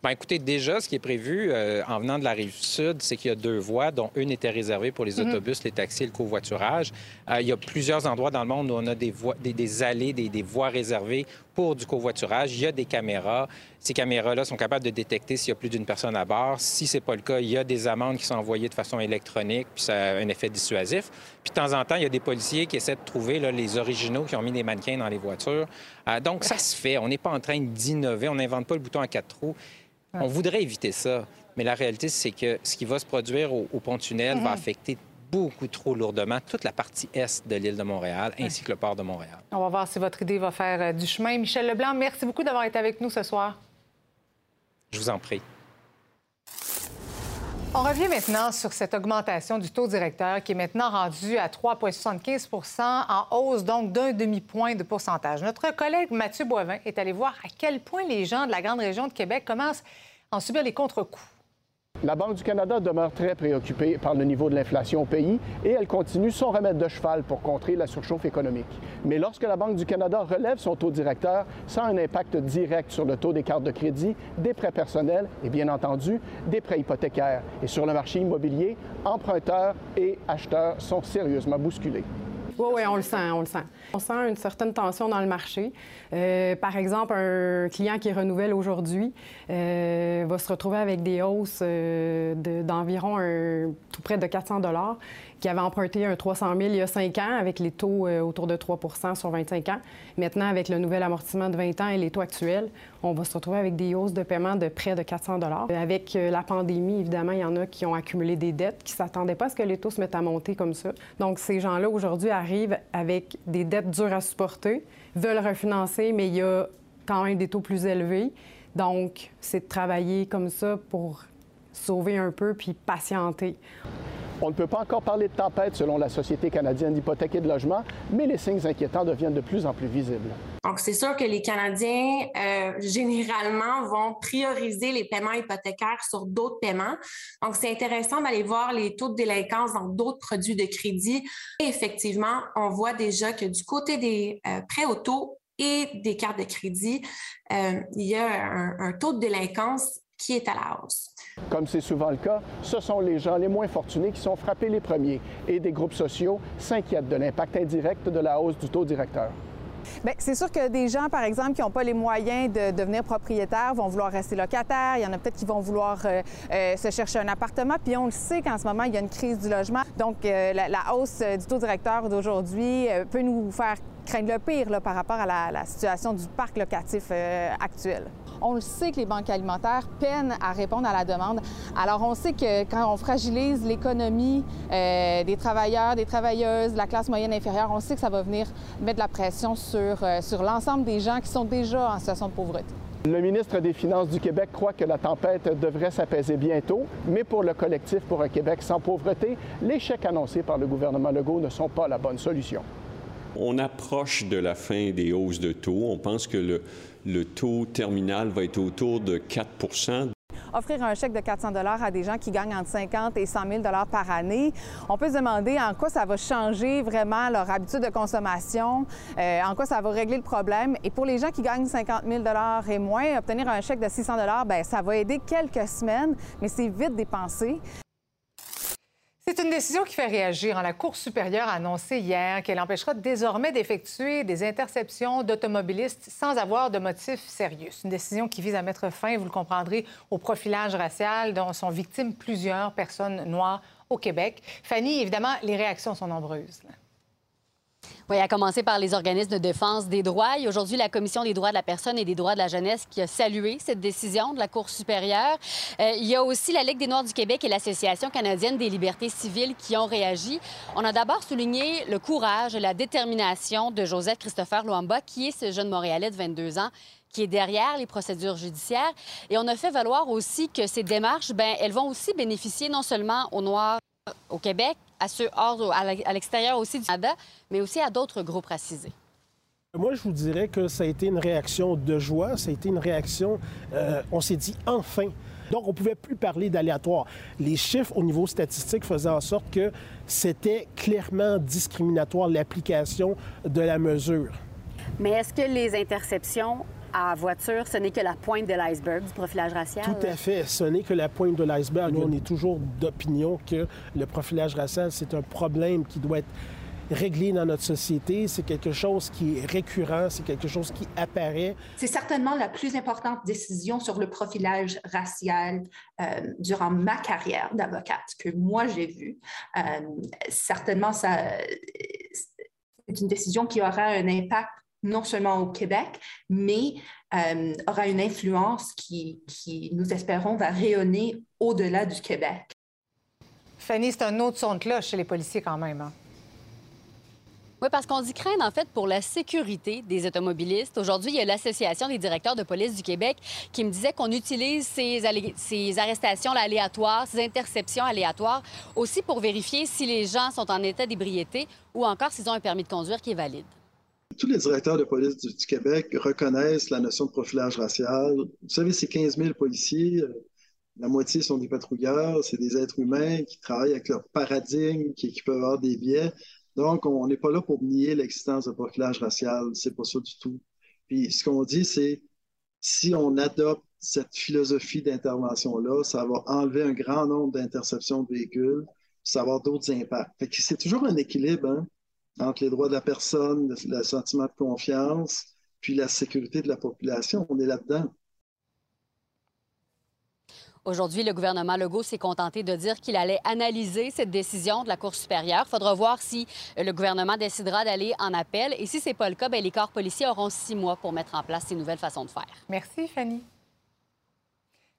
Bien, écoutez, déjà, ce qui est prévu euh, en venant de la rive sud, c'est qu'il y a deux voies, dont une était réservée pour les mhm. autobus, les taxis et le covoiturage. Euh, il y a plusieurs endroits dans le monde où on a des, voies, des, allées, des, voies réservées pour du covoiturage. Il y a des caméras. Ces caméras-là sont capables de détecter s'il y a plus d'une personne à bord. Si ce n'est pas le cas, il y a des amendes qui sont envoyées de façon électronique, puis ça a un effet dissuasif. Puis de temps en temps, il y a des policiers qui essaient de trouver les originaux qui ont mis des mannequins dans les voitures. Euh, donc, ça se fait. On n'est pas en train d'innover. On n'invente pas le bouton à quatre trous. On voudrait éviter ça, mais la réalité, c'est que ce qui va se produire au, pont-tunnel va mhm. affecter beaucoup trop lourdement toute la partie est de l'île de Montréal ainsi que le port de Montréal. On va voir si votre idée va faire euh, du chemin. Michel Leblanc, merci beaucoup d'avoir été avec nous ce soir. Je vous en prie. On revient maintenant sur cette augmentation du taux directeur qui est maintenant rendu à 3,75% en hausse donc d'un demi-point de pourcentage. Notre collègue Mathieu Boivin est allé voir à quel point les gens de la grande région de Québec commencent à en subir les contre-coups. La Banque du Canada demeure très préoccupée par le niveau de l'inflation au pays et elle continue son remède de cheval pour contrer la surchauffe économique. Mais lorsque la Banque du Canada relève son taux directeur, ça a un impact direct sur le taux des cartes de crédit, des prêts personnels et bien entendu des prêts hypothécaires. Et sur le marché immobilier, emprunteurs et acheteurs sont sérieusement bousculés. Oui, oui, on le sent, on le sent. On sent une certaine tension dans le marché. Euh, par exemple, un client qui renouvelle aujourd'hui euh, va se retrouver avec des hausses euh, d'environ tout près de 400 dollars qui avait emprunté un 300 000 il y a 5 ans avec les taux autour de 3 sur 25 ans. Maintenant, avec le nouvel amortissement de 20 ans et les taux actuels, on va se retrouver avec des hausses de paiement de près de 400 Avec la pandémie, évidemment, il y en a qui ont accumulé des dettes, qui ne s'attendaient pas à ce que les taux se mettent à monter comme ça. Donc, ces gens-là, aujourd'hui, arrivent avec des dettes dures à supporter, veulent refinancer, mais il y a quand même des taux plus élevés. Donc, c'est de travailler comme ça pour sauver un peu puis patienter. On ne peut pas encore parler de tempête selon la Société canadienne d'hypothèque et de logement, mais les signes inquiétants deviennent de plus en plus visibles. Donc, c'est sûr que les Canadiens, euh, généralement, vont prioriser les paiements hypothécaires sur d'autres paiements. Donc, c'est intéressant d'aller voir les taux de délinquance dans d'autres produits de crédit. Et effectivement, on voit déjà que du côté des euh, prêts auto et des cartes de crédit, euh, il y a un taux de délinquance qui est à la hausse. Comme c'est souvent le cas, ce sont les gens les moins fortunés qui sont frappés les premiers et des groupes sociaux s'inquiètent de l'impact indirect de la hausse du taux directeur. Bien, c'est sûr que des gens, par exemple, qui n'ont pas les moyens de devenir propriétaires vont vouloir rester locataires. Il y en a peut-être qui vont vouloir euh, euh, se chercher un appartement. Puis on le sait qu'en ce moment, il y a une crise du logement. Donc, euh, la, hausse du taux directeur d'aujourd'hui peut nous faire craindre le pire là, par rapport à la, la, situation du parc locatif actuel. On le sait que les banques alimentaires peinent à répondre à la demande. Alors, on sait que quand on fragilise l'économie euh, des travailleurs, des travailleuses, de la classe moyenne inférieure, on sait que ça va venir mettre de la pression sur, euh, sur l'ensemble des gens qui sont déjà en situation de pauvreté. Le ministre des Finances du Québec croit que la tempête devrait s'apaiser bientôt, mais pour le collectif pour un Québec sans pauvreté, les chèques annoncés par le gouvernement Legault ne sont pas la bonne solution. On approche de la fin des hausses de taux. On pense que le, taux terminal va être autour de 4% offrir un chèque de 400 dollars à des gens qui gagnent entre 50 et 100 000 dollars par année. On peut se demander en quoi ça va changer vraiment leur habitude de consommation, euh, en quoi ça va régler le problème. Et pour les gens qui gagnent 50 000 dollars et moins, obtenir un chèque de 600 dollars, ben ça va aider quelques semaines, mais c'est vite dépensé. Une décision qui fait réagir. La Cour supérieure a annoncé hier qu'elle empêchera désormais d'effectuer des interceptions d'automobilistes sans avoir de motif sérieux. C'est une décision qui vise à mettre fin, vous le comprendrez, au profilage racial dont sont victimes plusieurs personnes noires au Québec. Fanny, évidemment, les réactions sont nombreuses. Oui, à commencer par les organismes de défense des droits. Et aujourd'hui, la Commission des droits de la personne et des droits de la jeunesse qui a salué cette décision de la Cour supérieure. Euh, il y a aussi la Ligue des Noirs du Québec et l'Association canadienne des libertés civiles qui ont réagi. On a d'abord souligné le courage et la détermination de Joseph Christopher Loamba, qui est ce jeune Montréalais de 22 ans qui est derrière les procédures judiciaires. Et on a fait valoir aussi que ces démarches, ben, elles vont aussi bénéficier non seulement aux Noirs au Québec, à ceux hors, à l'extérieur aussi du Canada, mais aussi à d'autres groupes racisés. Moi, je vous dirais que ça a été une réaction de joie, ça a été une réaction, euh, on s'est dit enfin. Donc, on ne pouvait plus parler d'aléatoire. Les chiffres au niveau statistique faisaient en sorte que c'était clairement discriminatoire l'application de la mesure. Mais est-ce que les interceptions à voiture, ce n'est que la pointe de l'iceberg du profilage racial? Tout à fait. Ce n'est que la pointe de l'iceberg. Nous, on est toujours d'opinion que le profilage racial, c'est un problème qui doit être réglé dans notre société. C'est quelque chose qui est récurrent, c'est quelque chose qui apparaît. C'est certainement la plus importante décision sur le profilage racial euh, durant ma carrière d'avocate que moi j'ai vue. Euh, certainement, ça, c'est une décision qui aura un impact non seulement au Québec, mais euh, aura une influence qui, qui, nous espérons, va rayonner au-delà du Québec. Fanny, c'est un autre son de cloche chez les policiers quand même. Hein? Oui, parce qu'on dit craindre, en fait, pour la sécurité des automobilistes. Aujourd'hui, il y a l'Association des directeurs de police du Québec qui me disait qu'on utilise ces, ces arrestations aléatoires, ces interceptions aléatoires, aussi pour vérifier si les gens sont en état d'ébriété ou encore s'ils ont un permis de conduire qui est valide tous les directeurs de police du, Québec reconnaissent la notion de profilage racial. Vous savez, c'est 15 000 policiers. La moitié sont des patrouilleurs, c'est des êtres humains qui travaillent avec leur paradigme, qui, peuvent avoir des biais. Donc, on n'est pas là pour nier l'existence de profilage racial, c'est pas ça du tout. Puis ce qu'on dit, c'est si on adopte cette philosophie d'intervention-là, ça va enlever un grand nombre d'interceptions de véhicules, ça va avoir d'autres impacts. C'est toujours un équilibre hein, entre les droits de la personne, le, le sentiment de confiance, puis la sécurité de la population. On est là-dedans. Aujourd'hui, le gouvernement Legault s'est contenté de dire qu'il allait analyser cette décision de la Cour supérieure. Il faudra voir si le gouvernement décidera d'aller en appel. Et si ce n'est pas le cas, bien, les corps policiers auront six mois pour mettre en place ces nouvelles façons de faire. Merci, Fanny.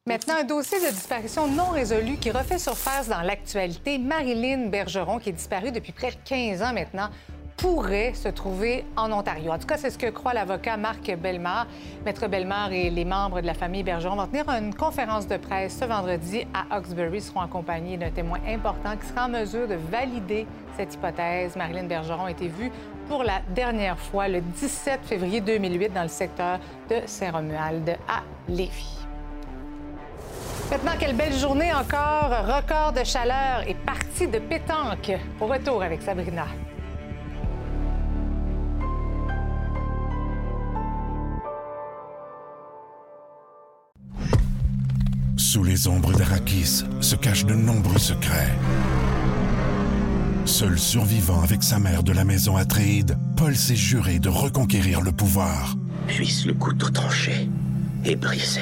Maintenant, un dossier de disparition non résolu qui refait surface dans l'actualité. Marilyn Bergeron, qui est disparue depuis près de 15 ans maintenant, pourrait se trouver en Ontario. En tout cas, c'est ce que croit l'avocat Marc Bellemare. Maître Bellemare et les membres de la famille Bergeron vont tenir une conférence de presse ce vendredi à Hawkesbury. Ils seront accompagnés d'un témoin important qui sera en mesure de valider cette hypothèse. Marilyn Bergeron a été vue pour la dernière fois le 17 février 2008 dans le secteur de Saint-Romuald à Lévis. Maintenant, quelle belle journée encore. Record de chaleur et partie de pétanque. Au retour avec Sabrina. Sous les ombres d'Arakis se cachent de nombreux secrets. Seul survivant avec sa mère de la maison Atréide, Paul s'est juré de reconquérir le pouvoir. Puisse le couteau tranché et brisé.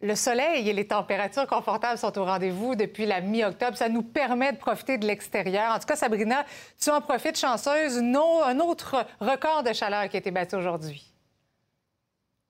le soleil et les températures confortables sont au rendez-vous depuis la mi-octobre. Ça nous permet de profiter de l'extérieur. En tout cas, Sabrina, tu en profites chanceuse. Non, un autre record de chaleur qui a été battu aujourd'hui.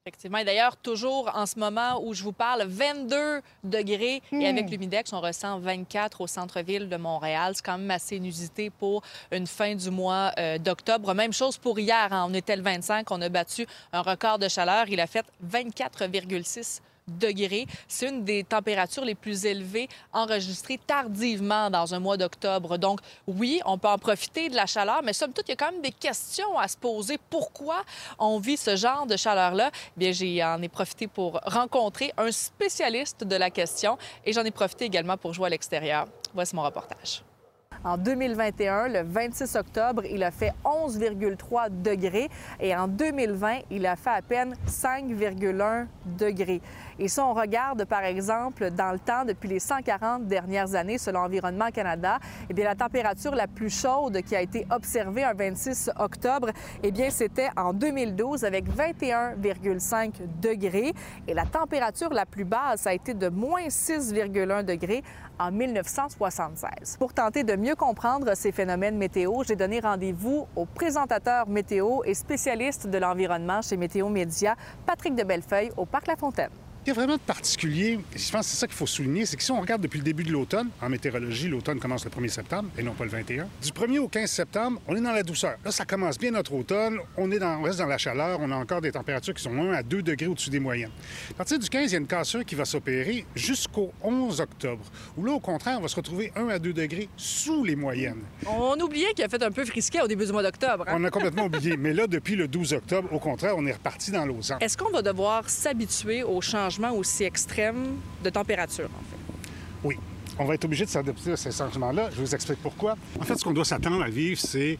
Effectivement. Et d'ailleurs, toujours en ce moment où je vous parle, 22 degrés. Et avec l'humidex, on ressent 24 au centre-ville de Montréal. C'est quand même assez inusité pour une fin du mois euh, d'octobre. Même chose pour hier. hein. On était le 25. On a battu un record de chaleur. Il a fait 24,6 degrés. C'est une des températures les plus élevées enregistrées tardivement dans un mois d'octobre. Donc, oui, on peut en profiter de la chaleur, mais somme toute, il y a quand même des questions à se poser. Pourquoi on vit ce genre de chaleur-là? Bien, j'en ai profité pour rencontrer un spécialiste de la question et j'en ai profité également pour jouer à l'extérieur. Voici mon reportage. En 2021, le 26 octobre, il a fait 11,3 degrés et en 2020, il a fait à peine 5,1 degrés. Et si on regarde, par exemple, dans le temps, depuis les 140 dernières années, selon Environnement Canada, eh bien, la température la plus chaude qui a été observée un 26 octobre, eh bien, c'était en 2012 avec 21,5 degrés. Et la température la plus basse a été de moins 6,1 degrés en 1976. Pour tenter de mieux comprendre ces phénomènes météo, j'ai donné rendez-vous au présentateur météo et spécialiste de l'environnement chez Météo Média, Patrick de Bellefeuille, au Parc La Fontaine. Est vraiment de particulier, et je pense que c'est ça qu'il faut souligner, c'est que si on regarde depuis le début de l'automne, en météorologie, l'automne commence le 1er septembre et non pas le 21. Du 1er au 15 septembre, on est dans la douceur. Là, ça commence bien notre automne, on, est dans, on reste dans la chaleur, on a encore des températures qui sont 1 à 2 degrés au-dessus des moyennes. À partir du 15, il y a une cassure qui va s'opérer jusqu'au 11 octobre, où là, au contraire, on va se retrouver 1 à 2 degrés sous les moyennes. On oubliait qu'il a fait un peu frisquet au début du mois d'octobre. hein? On a complètement oublié. Mais là, depuis le 12 octobre, au contraire, on est reparti dans l'eau Est-ce qu'on va devoir s'habituer aux aussi extrêmes de température, en fait? Oui. On va être obligé de s'adapter à ces changements-là. Je vous explique pourquoi. En fait, ce qu'on doit s'attendre à vivre, c'est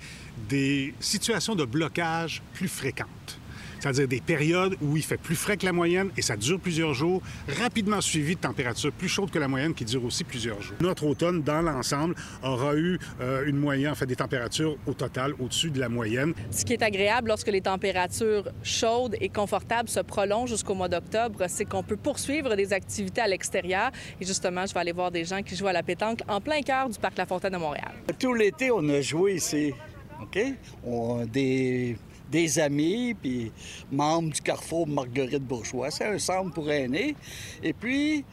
des situations de blocage plus fréquentes. C'est-à-dire des périodes où il fait plus frais que la moyenne et ça dure plusieurs jours, rapidement suivi de températures plus chaudes que la moyenne qui durent aussi plusieurs jours. Notre automne, dans l'ensemble, aura eu euh, une moyenne, en fait, des températures au total au-dessus de la moyenne. Ce qui est agréable lorsque les températures chaudes et confortables se prolongent jusqu'au mois d'octobre, c'est qu'on peut poursuivre des activités à l'extérieur. Et justement, je vais aller voir des gens qui jouent à la pétanque en plein cœur du parc La Fontaine de Montréal. Tout l'été, on a joué ici. OK? On, des, des amis, puis membres du Carrefour Marguerite Bourgeois. C'est un centre pour aînés. Et puis,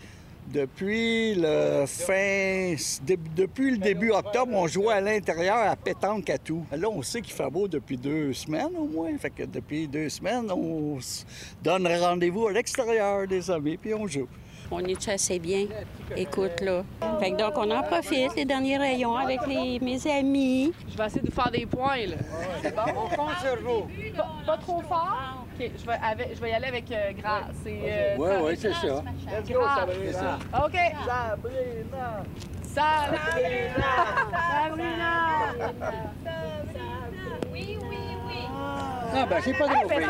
Depuis le fin. Depuis le début octobre, on jouait à l'intérieur à pétanque à tout. Là, on sait qu'il fait beau depuis deux semaines au moins. Fait que depuis deux semaines, on se donne rendez-vous à l'extérieur des amis, puis on joue. On est assez bien. Écoute, là. Fait que donc, on en profite, les derniers rayons avec les, mes amis. Je vais essayer de faire des points, là. C'est bon? On compte sur vous. Pas, pas trop fort? OK, je vais, avec- je vais y aller avec euh, euh, Oui, oui, c'est ça. Let's go, Sabrina. OK. Sabrina. Sabrina! Sabrina! Oui, oui, oui. Ah, ben, c'est pas Hey, trop ben,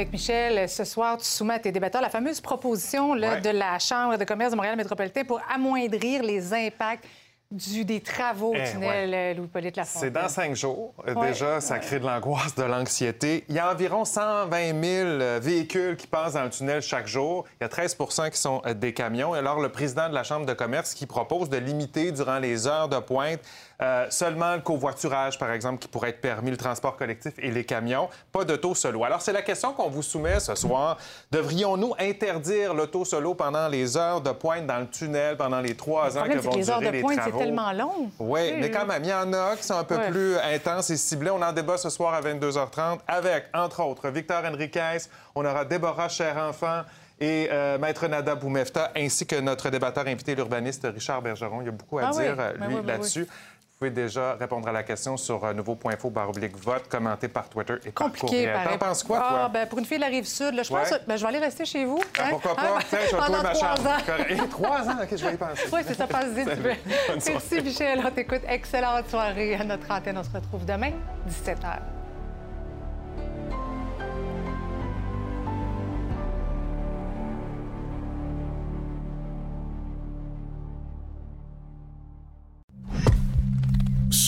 Avec Michel, ce soir, tu soumets à tes débatteurs la fameuse proposition là, Ouais. de la Chambre de commerce de Montréal métropolitain pour amoindrir les impacts du, des travaux Eh, au tunnel euh, Louis-Polyte Lafontaine. C'est dans cinq jours. Euh, Ouais. Déjà, ça crée de l'angoisse, de l'anxiété. Il y a environ 120 000 euh, véhicules qui passent dans le tunnel chaque jour. Il y a 13 qui sont des camions. Et alors, le président de la Chambre de commerce qui propose de limiter durant les heures de pointe euh, seulement le covoiturage, par exemple, qui pourrait être permis, le transport collectif et les camions, pas d'auto solo. Alors, c'est la question qu'on vous soumet ce soir. Devrions-nous interdire l'auto solo pendant les heures de pointe dans le tunnel, pendant les trois ans que vont que les heures durer de les pointe, c'est tellement long. Oui, mais quand même, il y en a qui sont un peu Ouais. plus intenses et ciblés. On en débat ce soir à 22h30 avec, entre autres, Victor Henriquez. On aura Déborah Cher-Enfant et euh, Maître Nada Boumefta, ainsi que notre débatteur invité, l'urbaniste Richard Bergeron. Il y a beaucoup à Ah oui, dire, euh, ben lui, oui, ben là-dessus. Pouvez déjà répondre à la question sur euh, nouveau.info baroblique vote, commenté par Twitter et par Compliqué, courriel. pareil. T'en penses quoi, Ah, ben, pour une fille de la rive sud, là, je pense Ouais. ben, je vais aller rester chez vous. Ah, hein? pourquoi pas? Ah, Tiens, je vais trouver ma trois chambre. ans. Trois ans? OK, je vais y penser. Oui, c'est ça, passe vite. tu Salut. peux. Bonne soirée. Merci, Michel. On t'écoute. Excellente soirée à notre antenne. On se retrouve demain, 17h.